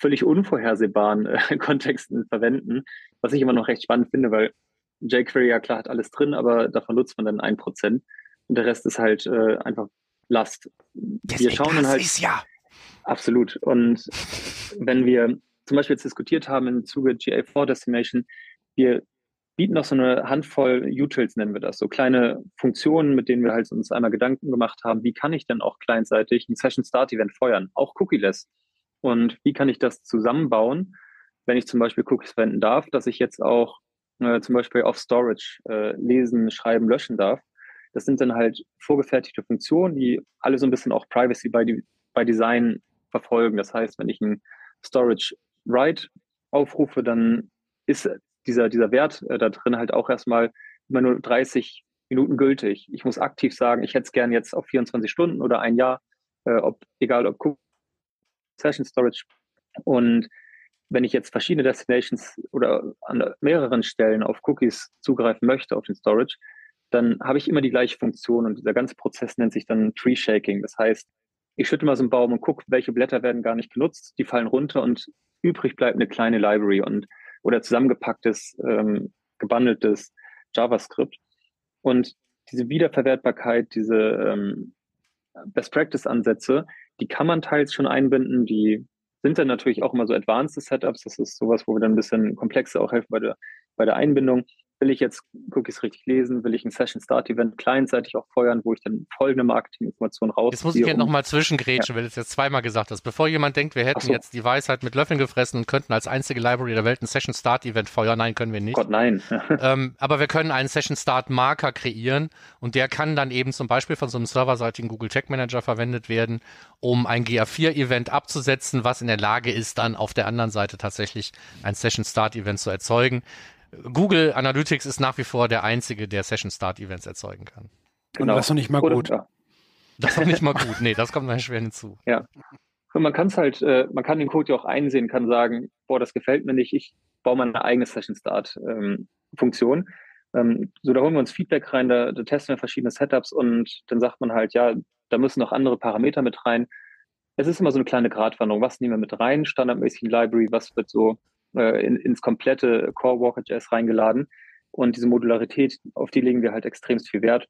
völlig unvorhersehbaren äh, Kontexten verwenden, was ich immer noch recht spannend finde, weil jQuery ja klar hat alles drin, aber davon nutzt man dann ein Prozent und der Rest ist halt äh, einfach Last. Wir schauen dann halt. Ist ja. Absolut. Und wenn wir zum Beispiel jetzt diskutiert haben im Zuge GA4 Destination, wir bieten noch so eine Handvoll Utils, nennen wir das, so kleine Funktionen, mit denen wir halt uns einmal Gedanken gemacht haben, wie kann ich denn auch kleinseitig ein Session Start Event feuern, auch cookieless. Und wie kann ich das zusammenbauen, wenn ich zum Beispiel Cookies verwenden darf, dass ich jetzt auch äh, zum Beispiel auf Storage äh, lesen, schreiben, löschen darf. Das sind dann halt vorgefertigte Funktionen, die alle so ein bisschen auch Privacy by, by Design verfolgen. Das heißt, wenn ich ein Storage Write aufrufe, dann ist dieser, dieser Wert äh, da drin halt auch erstmal immer nur 30 Minuten gültig. Ich muss aktiv sagen, ich hätte es gern jetzt auf 24 Stunden oder ein Jahr, äh, ob, egal ob Session Storage. Und wenn ich jetzt verschiedene Destinations oder an mehreren Stellen auf Cookies zugreifen möchte, auf den Storage, dann habe ich immer die gleiche Funktion und dieser ganze Prozess nennt sich dann Tree Shaking. Das heißt, ich schütte mal so einen Baum und gucke, welche Blätter werden gar nicht genutzt, die fallen runter und übrig bleibt eine kleine Library und oder zusammengepacktes, ähm, gebundeltes JavaScript. Und diese Wiederverwertbarkeit, diese ähm, Best Practice Ansätze, die kann man teils schon einbinden, die sind dann natürlich auch immer so advanced Setups. Das ist sowas, wo wir dann ein bisschen komplexer auch helfen bei der, bei der Einbindung will ich jetzt Cookies richtig lesen, will ich ein Session Start Event clientseitig auch feuern, wo ich dann folgende Marketinginformationen raus. Jetzt muss ich ja um, nochmal zwischengrätschen, ja. weil du es jetzt zweimal gesagt hast. Bevor jemand denkt, wir hätten so. jetzt die Weisheit mit Löffeln gefressen und könnten als einzige Library der Welt ein Session Start Event feuern. Nein, können wir nicht. Gott, nein. ähm, aber wir können einen Session Start Marker kreieren und der kann dann eben zum Beispiel von so einem serverseitigen Google Tag Manager verwendet werden, um ein GA4 Event abzusetzen, was in der Lage ist, dann auf der anderen Seite tatsächlich ein Session Start Event zu erzeugen. Google Analytics ist nach wie vor der einzige, der Session Start Events erzeugen kann. Genau. Und das ist noch nicht mal gut. Ja. Das ist noch nicht mal gut. Nee, das kommt dann schwer hinzu. Ja. Und man kann es halt, äh, man kann den Code ja auch einsehen, kann sagen, boah, das gefällt mir nicht, ich baue mal eine eigene Session Start ähm, Funktion. Ähm, so, da holen wir uns Feedback rein, da, da testen wir verschiedene Setups und dann sagt man halt, ja, da müssen noch andere Parameter mit rein. Es ist immer so eine kleine Gratwanderung. Was nehmen wir mit rein? Standardmäßig Library, was wird so äh, in, ins komplette Core Walker.js reingeladen. Und diese Modularität, auf die legen wir halt extremst viel Wert.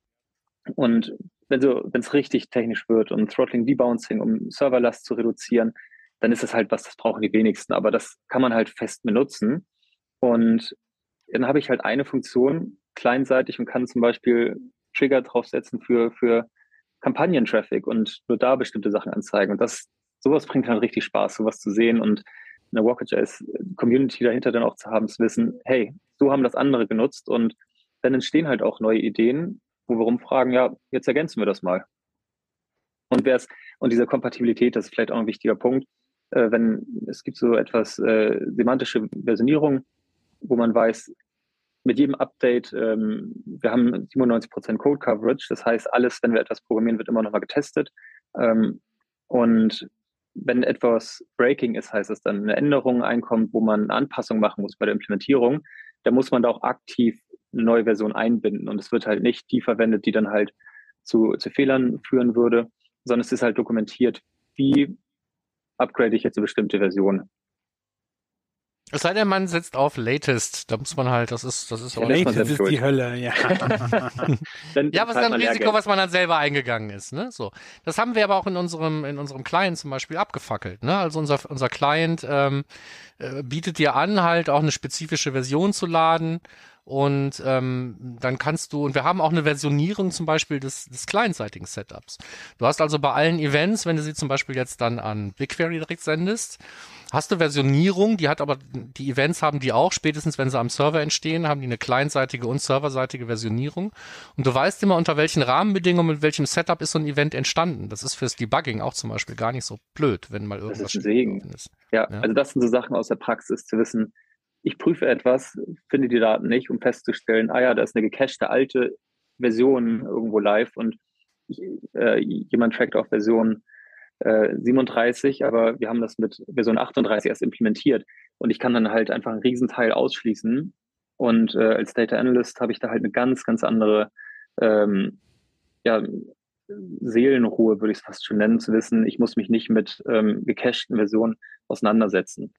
Und wenn so, es richtig technisch wird und Throttling Debouncing, um Serverlast zu reduzieren, dann ist das halt was, das brauchen die wenigsten. Aber das kann man halt fest benutzen. Und dann habe ich halt eine Funktion kleinseitig und kann zum Beispiel Trigger draufsetzen für, für Kampagnen-Traffic und nur da bestimmte Sachen anzeigen. Und das, sowas bringt dann richtig Spaß, sowas zu sehen und eine Walker.js Community dahinter dann auch zu haben, zu wissen, hey, so haben das andere genutzt und dann entstehen halt auch neue Ideen, wo wir rumfragen, ja, jetzt ergänzen wir das mal. Und wer und diese Kompatibilität, das ist vielleicht auch ein wichtiger Punkt, äh, wenn es gibt so etwas äh, semantische Versionierung, wo man weiß, mit jedem Update, ähm, wir haben 97% Code Coverage, das heißt, alles, wenn wir etwas programmieren, wird immer nochmal getestet. Ähm, und wenn etwas Breaking ist, heißt es dann eine Änderung einkommt, wo man eine Anpassung machen muss bei der Implementierung, dann muss man da auch aktiv eine neue Version einbinden. Und es wird halt nicht die verwendet, die dann halt zu, zu Fehlern führen würde, sondern es ist halt dokumentiert, wie upgrade ich jetzt eine bestimmte Version. Es sei denn, man setzt auf Latest. Da muss man halt, das ist, das ist ja, auch Latest ist die Hölle, ja. ja, was ist ein Risiko, was man dann selber eingegangen ist, ne? So. Das haben wir aber auch in unserem, in unserem Client zum Beispiel abgefackelt, ne? Also unser, unser Client ähm, äh, bietet dir an, halt auch eine spezifische Version zu laden und ähm, dann kannst du, und wir haben auch eine Versionierung zum Beispiel des, des clientseitigen Setups. Du hast also bei allen Events, wenn du sie zum Beispiel jetzt dann an BigQuery direkt sendest, hast du Versionierung, die hat aber, die Events haben die auch, spätestens wenn sie am Server entstehen, haben die eine clientseitige und serverseitige Versionierung. Und du weißt immer, unter welchen Rahmenbedingungen, mit welchem Setup ist so ein Event entstanden. Das ist fürs Debugging auch zum Beispiel gar nicht so blöd, wenn mal irgendwas das ist ein Segen. Ist. Ja, ja, also das sind so Sachen aus der Praxis zu wissen, ich prüfe etwas, finde die Daten nicht, um festzustellen, ah ja, da ist eine gecachte alte Version irgendwo live und ich, äh, jemand trackt auf Version äh, 37, aber wir haben das mit Version 38 erst implementiert und ich kann dann halt einfach einen Riesenteil ausschließen und äh, als Data Analyst habe ich da halt eine ganz, ganz andere ähm, ja, Seelenruhe, würde ich es fast schon nennen, zu wissen, ich muss mich nicht mit ähm, gecachten Versionen auseinandersetzen.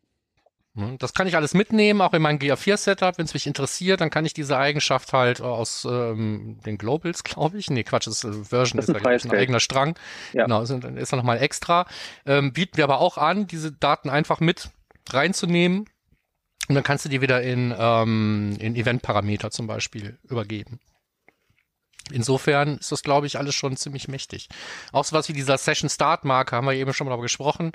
Hm, das kann ich alles mitnehmen, auch in mein GA4-Setup. Wenn es mich interessiert, dann kann ich diese Eigenschaft halt aus ähm, den Globals, glaube ich. Nee, Quatsch, das ist äh, Version, das ist, ist ein, ein eigener Strang. Ja. Genau, ist, ist da nochmal extra. Ähm, bieten wir aber auch an, diese Daten einfach mit reinzunehmen. Und dann kannst du die wieder in, ähm, in Event-Parameter zum Beispiel übergeben. Insofern ist das, glaube ich, alles schon ziemlich mächtig. Auch so was wie dieser Session Start Marker, haben wir eben schon mal darüber gesprochen.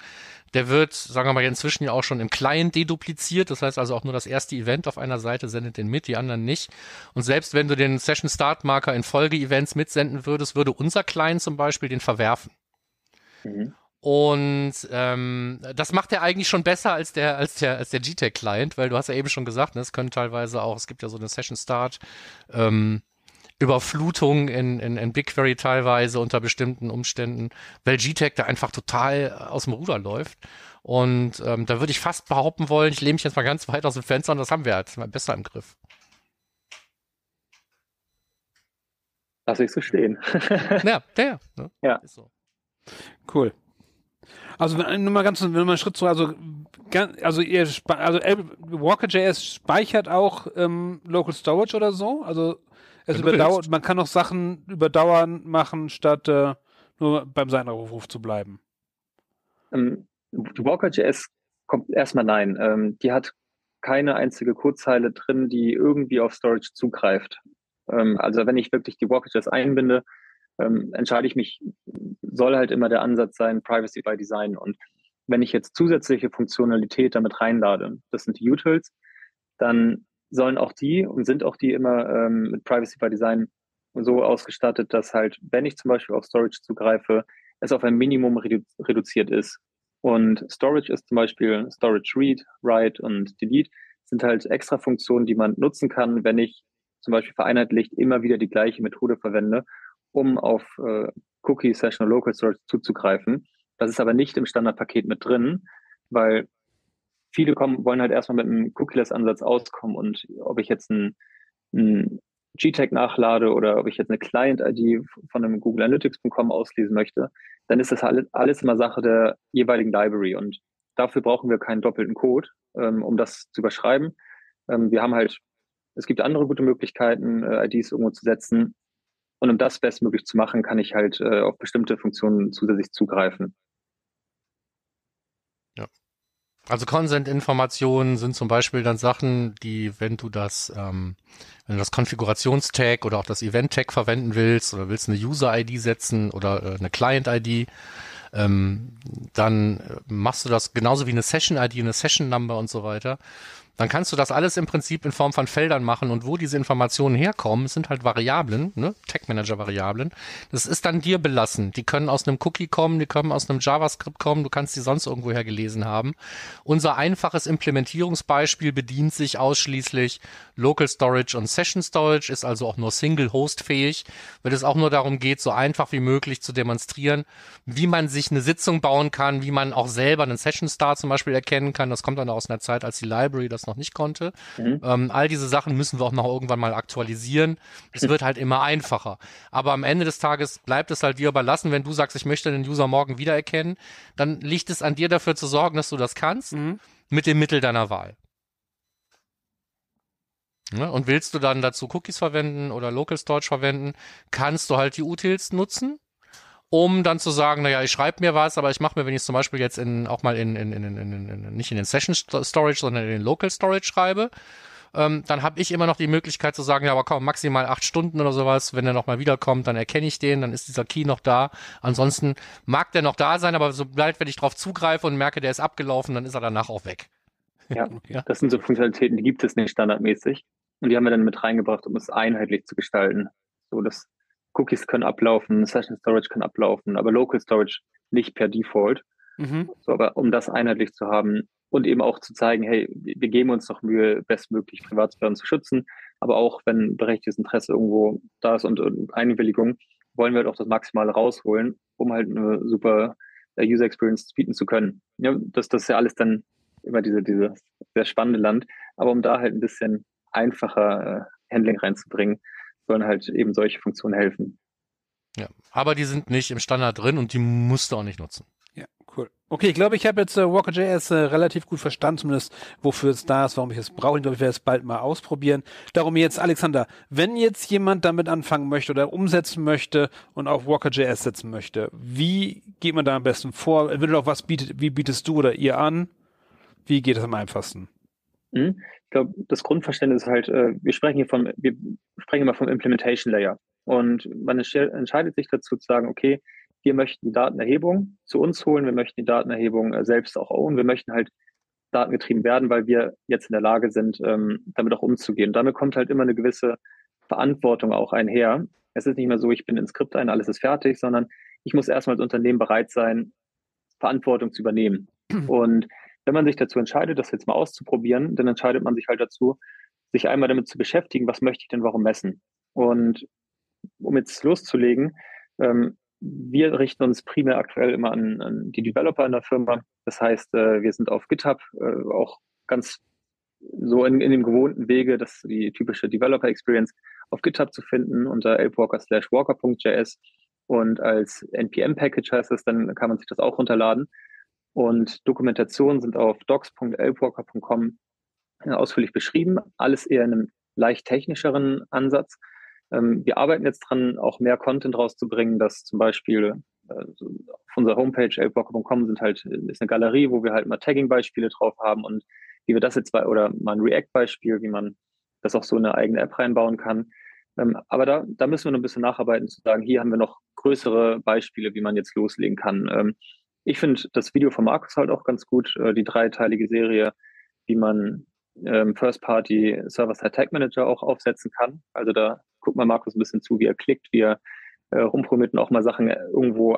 Der wird, sagen wir mal, inzwischen ja auch schon im Client dedupliziert. Das heißt also auch nur das erste Event auf einer Seite sendet den mit, die anderen nicht. Und selbst wenn du den Session Start Marker in Folge-Events mitsenden würdest, würde unser Client zum Beispiel den verwerfen. Mhm. Und ähm, das macht er eigentlich schon besser als der als der als der GTEC Client, weil du hast ja eben schon gesagt, ne, es können teilweise auch, es gibt ja so eine Session Start ähm, Überflutung in, in, in BigQuery teilweise unter bestimmten Umständen, weil GTEC da einfach total aus dem Ruder läuft. Und ähm, da würde ich fast behaupten wollen, ich lehne mich jetzt mal ganz weit aus dem Fenster und das haben wir halt mal besser im Griff. Lass ich so stehen. ja, der. Ne? Ja. Ist so. Cool. Also nur mal ganz, wenn man einen Schritt zurück, also also ihr also Walker.js speichert auch ähm, Local Storage oder so? Also es überdauert, man kann auch Sachen überdauern machen, statt äh, nur beim Seitenaufruf zu bleiben. Ähm, Walker.js kommt erstmal nein. Ähm, die hat keine einzige Codezeile drin, die irgendwie auf Storage zugreift. Ähm, also wenn ich wirklich die Walker.js einbinde, ähm, entscheide ich mich, soll halt immer der Ansatz sein, Privacy by Design. Und wenn ich jetzt zusätzliche Funktionalität damit reinlade, das sind die Utils, dann sollen auch die und sind auch die immer ähm, mit Privacy by Design so ausgestattet, dass halt, wenn ich zum Beispiel auf Storage zugreife, es auf ein Minimum redu reduziert ist. Und Storage ist zum Beispiel Storage Read, Write und Delete sind halt extra Funktionen, die man nutzen kann, wenn ich zum Beispiel vereinheitlicht immer wieder die gleiche Methode verwende, um auf äh, Cookie, Session Local Storage zuzugreifen. Das ist aber nicht im Standardpaket mit drin, weil viele kommen, wollen halt erstmal mit einem Cookie-less-Ansatz auskommen und ob ich jetzt ein, ein GTAG nachlade oder ob ich jetzt eine Client-ID von einem Google Analytics.com auslesen möchte, dann ist das alles, alles immer Sache der jeweiligen Library und dafür brauchen wir keinen doppelten Code, ähm, um das zu überschreiben. Ähm, wir haben halt, es gibt andere gute Möglichkeiten, äh, IDs irgendwo zu setzen und um das bestmöglich zu machen, kann ich halt äh, auf bestimmte Funktionen zusätzlich zugreifen. Also Consent-Informationen sind zum Beispiel dann Sachen, die, wenn du das, ähm, wenn du das Konfigurationstag oder auch das Event-Tag verwenden willst oder willst eine User-ID setzen oder äh, eine Client-ID, ähm, dann äh, machst du das genauso wie eine Session-ID, eine Session-Number und so weiter dann kannst du das alles im Prinzip in Form von Feldern machen und wo diese Informationen herkommen, sind halt Variablen, ne? Tag-Manager-Variablen. Das ist dann dir belassen. Die können aus einem Cookie kommen, die können aus einem JavaScript kommen, du kannst die sonst irgendwoher gelesen haben. Unser einfaches Implementierungsbeispiel bedient sich ausschließlich Local Storage und Session Storage, ist also auch nur Single-Host-fähig, weil es auch nur darum geht, so einfach wie möglich zu demonstrieren, wie man sich eine Sitzung bauen kann, wie man auch selber einen Session Star zum Beispiel erkennen kann. Das kommt dann aus einer Zeit, als die Library das noch nicht konnte. Mhm. Ähm, all diese Sachen müssen wir auch noch irgendwann mal aktualisieren. Es wird halt immer einfacher. Aber am Ende des Tages bleibt es halt dir überlassen, wenn du sagst, ich möchte den User morgen wiedererkennen, dann liegt es an dir dafür zu sorgen, dass du das kannst, mhm. mit dem Mittel deiner Wahl. Ja, und willst du dann dazu Cookies verwenden oder Local Storage verwenden, kannst du halt die Utils nutzen um dann zu sagen, naja, ich schreibe mir was, aber ich mache mir, wenn ich es zum Beispiel jetzt in, auch mal in, in, in, in, in, nicht in den Session Storage, sondern in den Local Storage schreibe, ähm, dann habe ich immer noch die Möglichkeit zu sagen, ja, aber komm, maximal acht Stunden oder sowas, wenn er nochmal wiederkommt, dann erkenne ich den, dann ist dieser Key noch da. Ansonsten mag der noch da sein, aber sobald, wenn ich drauf zugreife und merke, der ist abgelaufen, dann ist er danach auch weg. Ja, ja. das sind so Funktionalitäten, die gibt es nicht standardmäßig. Und die haben wir dann mit reingebracht, um es einheitlich zu gestalten. So, dass Cookies können ablaufen, Session Storage kann ablaufen, aber Local Storage nicht per Default. Mhm. So, aber um das einheitlich zu haben und eben auch zu zeigen, hey, wir geben uns doch Mühe, bestmöglich Privatsphären zu schützen, aber auch wenn berechtigtes Interesse irgendwo da ist und, und Einwilligung, wollen wir halt auch das Maximale rausholen, um halt eine super äh, User Experience bieten zu können. Ja, das, das ist ja alles dann immer diese, diese sehr spannende Land, aber um da halt ein bisschen einfacher äh, Handling reinzubringen, sollen halt eben solche Funktionen helfen. Ja, aber die sind nicht im Standard drin und die musst du auch nicht nutzen. Ja, cool. Okay, ich glaube, ich habe jetzt äh, Walker.js äh, relativ gut verstanden, zumindest wofür es da ist, warum ich es brauche. Ich glaube, ich werde es bald mal ausprobieren. Darum jetzt, Alexander, wenn jetzt jemand damit anfangen möchte oder umsetzen möchte und auf Walker.js setzen möchte, wie geht man da am besten vor? Wenn auch was bietet, wie bietest du oder ihr an? Wie geht es am einfachsten? Mhm glaube, das Grundverständnis ist halt, äh, wir sprechen hier von, wir sprechen immer vom Implementation Layer. Und man entscheidet sich dazu zu sagen, okay, wir möchten die Datenerhebung zu uns holen, wir möchten die Datenerhebung äh, selbst auch own, wir möchten halt datengetrieben werden, weil wir jetzt in der Lage sind, ähm, damit auch umzugehen. damit kommt halt immer eine gewisse Verantwortung auch einher. Es ist nicht mehr so, ich bin ins Skript ein, alles ist fertig, sondern ich muss erstmal als Unternehmen bereit sein, Verantwortung zu übernehmen. Und wenn man sich dazu entscheidet, das jetzt mal auszuprobieren, dann entscheidet man sich halt dazu, sich einmal damit zu beschäftigen, was möchte ich denn warum messen? Und um jetzt loszulegen, ähm, wir richten uns primär aktuell immer an, an, die Developer in der Firma. Das heißt, äh, wir sind auf GitHub äh, auch ganz so in, in dem gewohnten Wege, dass die typische Developer Experience auf GitHub zu finden unter elpwalker walker.js und als NPM-Package heißt es, dann kann man sich das auch runterladen. Und Dokumentationen sind auf docs.elpwalker.com äh, ausführlich beschrieben. Alles eher in einem leicht technischeren Ansatz. Ähm, wir arbeiten jetzt dran, auch mehr Content rauszubringen, dass zum Beispiel äh, auf unserer Homepage elpwalker.com sind halt, ist eine Galerie, wo wir halt mal Tagging-Beispiele drauf haben und wie wir das jetzt bei, oder mal ein React-Beispiel, wie man das auch so in eine eigene App reinbauen kann. Ähm, aber da, da müssen wir noch ein bisschen nacharbeiten, zu sagen, hier haben wir noch größere Beispiele, wie man jetzt loslegen kann. Ich finde das Video von Markus halt auch ganz gut, äh, die dreiteilige Serie, wie man ähm, First-Party Server-Side Tag Manager auch aufsetzen kann. Also da guckt man Markus ein bisschen zu, wie er klickt, wie er äh, rumprogrammiert und auch mal Sachen irgendwo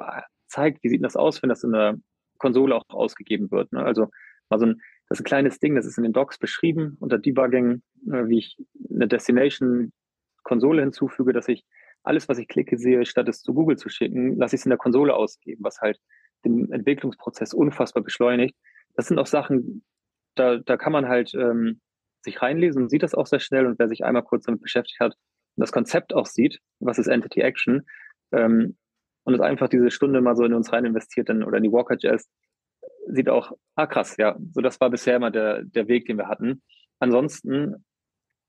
zeigt, wie sieht das aus, wenn das in der Konsole auch ausgegeben wird. Ne? Also mal so ein, das ist ein kleines Ding, das ist in den Docs beschrieben unter Debugging, äh, wie ich eine Destination-Konsole hinzufüge, dass ich alles, was ich klicke, sehe, statt es zu Google zu schicken, lasse ich es in der Konsole ausgeben, was halt den Entwicklungsprozess unfassbar beschleunigt. Das sind auch Sachen, da, da kann man halt ähm, sich reinlesen und sieht das auch sehr schnell. Und wer sich einmal kurz damit beschäftigt hat und das Konzept auch sieht, was ist Entity Action, ähm, und es einfach diese Stunde mal so in uns rein investiert dann, oder in die Walker Jazz, sieht auch, ah krass, ja, so das war bisher immer der, der Weg, den wir hatten. Ansonsten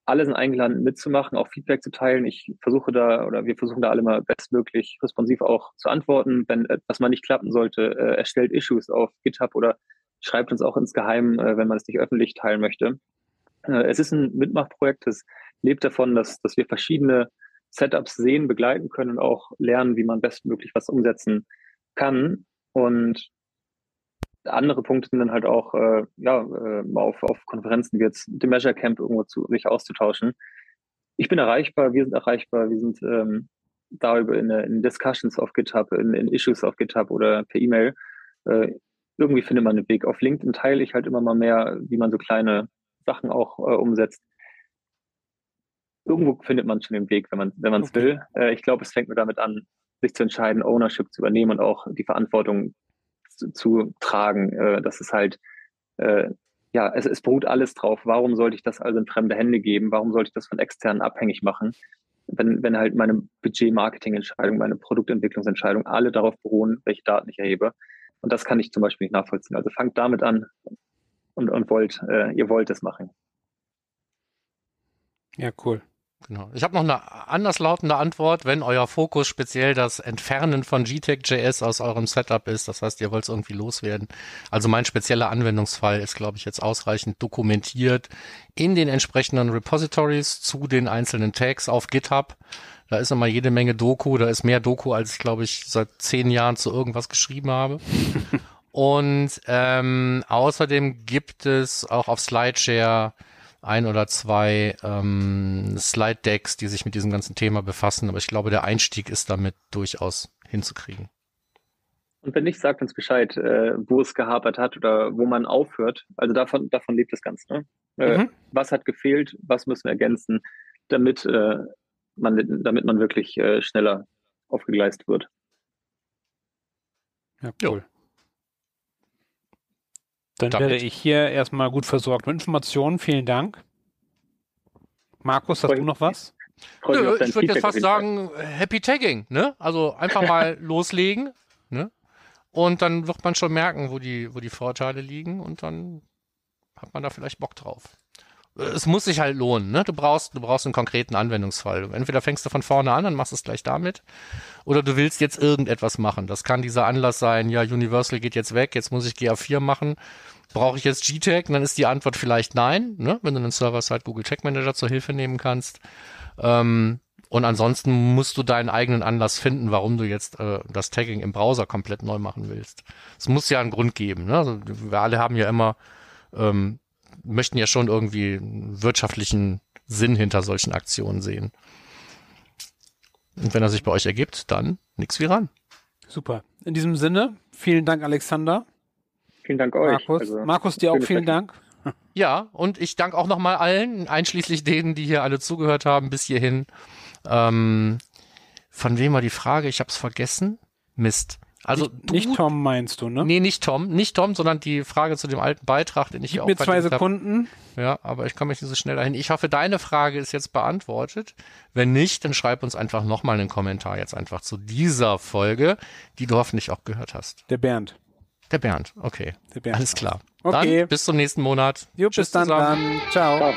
alle sind eingeladen mitzumachen, auch Feedback zu teilen. Ich versuche da oder wir versuchen da alle mal bestmöglich responsiv auch zu antworten. Wenn etwas mal nicht klappen sollte, äh, erstellt Issues auf GitHub oder schreibt uns auch ins Geheim, äh, wenn man es nicht öffentlich teilen möchte. Äh, es ist ein Mitmachprojekt, es lebt davon, dass, dass wir verschiedene Setups sehen, begleiten können und auch lernen, wie man bestmöglich was umsetzen kann. Und andere Punkte sind dann halt auch, äh, ja, äh, auf, auf Konferenzen wie jetzt dem Measure Camp irgendwo zu sich auszutauschen. Ich bin erreichbar, wir sind erreichbar, wir sind ähm, darüber in, in Discussions auf GitHub, in, in Issues auf GitHub oder per E-Mail. Äh, irgendwie findet man einen Weg. Auf LinkedIn teile ich halt immer mal mehr, wie man so kleine Sachen auch äh, umsetzt. Irgendwo findet man schon den Weg, wenn man wenn man es okay. will. Äh, ich glaube, es fängt nur damit an, sich zu entscheiden, Ownership zu übernehmen und auch die Verantwortung zu, tragen. Äh, das ist halt, äh, ja, es, es beruht alles drauf. Warum sollte ich das also in fremde Hände geben? Warum sollte ich das von externen abhängig machen? Wenn, wenn halt meine Budget-Marketing-Entscheidung, meine Produktentwicklungsentscheidung alle darauf beruhen, welche Daten ich erhebe. Und das kann ich zum Beispiel nicht nachvollziehen. Also fangt damit an und, und wollt, äh, ihr wollt es machen. Ja, cool. Genau. Ich habe noch eine anderslautende Antwort, wenn euer Fokus speziell das Entfernen von GTEC.js aus eurem Setup ist. Das heißt, ihr wollt es irgendwie loswerden. Also mein spezieller Anwendungsfall ist, glaube ich, jetzt ausreichend dokumentiert in den entsprechenden Repositories zu den einzelnen Tags auf GitHub. Da ist immer jede Menge Doku. Da ist mehr Doku, als ich, glaube ich, seit zehn Jahren zu irgendwas geschrieben habe. Und ähm, außerdem gibt es auch auf SlideShare ein oder zwei ähm, Slide-Decks, die sich mit diesem ganzen Thema befassen. Aber ich glaube, der Einstieg ist damit durchaus hinzukriegen. Und wenn nicht, sagt uns Bescheid, äh, wo es gehapert hat oder wo man aufhört. Also davon, davon lebt das Ganze. Ne? Äh, mhm. Was hat gefehlt? Was müssen wir ergänzen, damit, äh, man, damit man wirklich äh, schneller aufgegleist wird? Ja, cool. Jo. Dann Damit. werde ich hier erstmal gut versorgt mit Informationen. Vielen Dank. Markus, hast Freu du noch was? Nö, ich würde jetzt fast sagen, Happy Tagging, ne? Also einfach mal loslegen, ne? Und dann wird man schon merken, wo die, wo die Vorteile liegen und dann hat man da vielleicht Bock drauf es muss sich halt lohnen, ne? Du brauchst, du brauchst einen konkreten Anwendungsfall. Entweder fängst du von vorne an und machst es gleich damit, oder du willst jetzt irgendetwas machen. Das kann dieser Anlass sein, ja, Universal geht jetzt weg, jetzt muss ich GA4 machen. Brauche ich jetzt GTAG? Und dann ist die Antwort vielleicht nein, ne? Wenn du einen Server-Side Google Tag Manager zur Hilfe nehmen kannst. Ähm, und ansonsten musst du deinen eigenen Anlass finden, warum du jetzt äh, das Tagging im Browser komplett neu machen willst. Es muss ja einen Grund geben. Ne? Also, wir alle haben ja immer ähm, möchten ja schon irgendwie wirtschaftlichen Sinn hinter solchen Aktionen sehen. Und wenn er sich bei euch ergibt, dann nix wie ran. Super. In diesem Sinne, Vielen Dank, Alexander. Vielen Dank euch. Markus, Also, Markus dir auch vielen. Dank. Ja, und ich danke auch nochmal allen, einschließlich denen, die hier alle zugehört haben bis hierhin. Ähm, von wem war die Frage? Ich habe es vergessen. Mist. Also nicht, nicht Tom meinst du, ne? Nee, nicht Tom, nicht Tom, sondern die Frage zu dem alten Beitrag, den ich Gib auch mir zwei verlinkt hab. Sekunden. Ja, aber ich komme nicht so schnell dahin. Ich hoffe, deine Frage ist jetzt beantwortet. Wenn nicht, dann schreib uns einfach nochmal einen Kommentar jetzt einfach zu dieser Folge, die du hoffentlich auch gehört hast. Der Bernd. Der Bernd, okay. Der Bernd. Alles klar. Okay. Dann bis zum nächsten Monat. Jo, Tschüss bis dann, dann. Ciao. Ciao.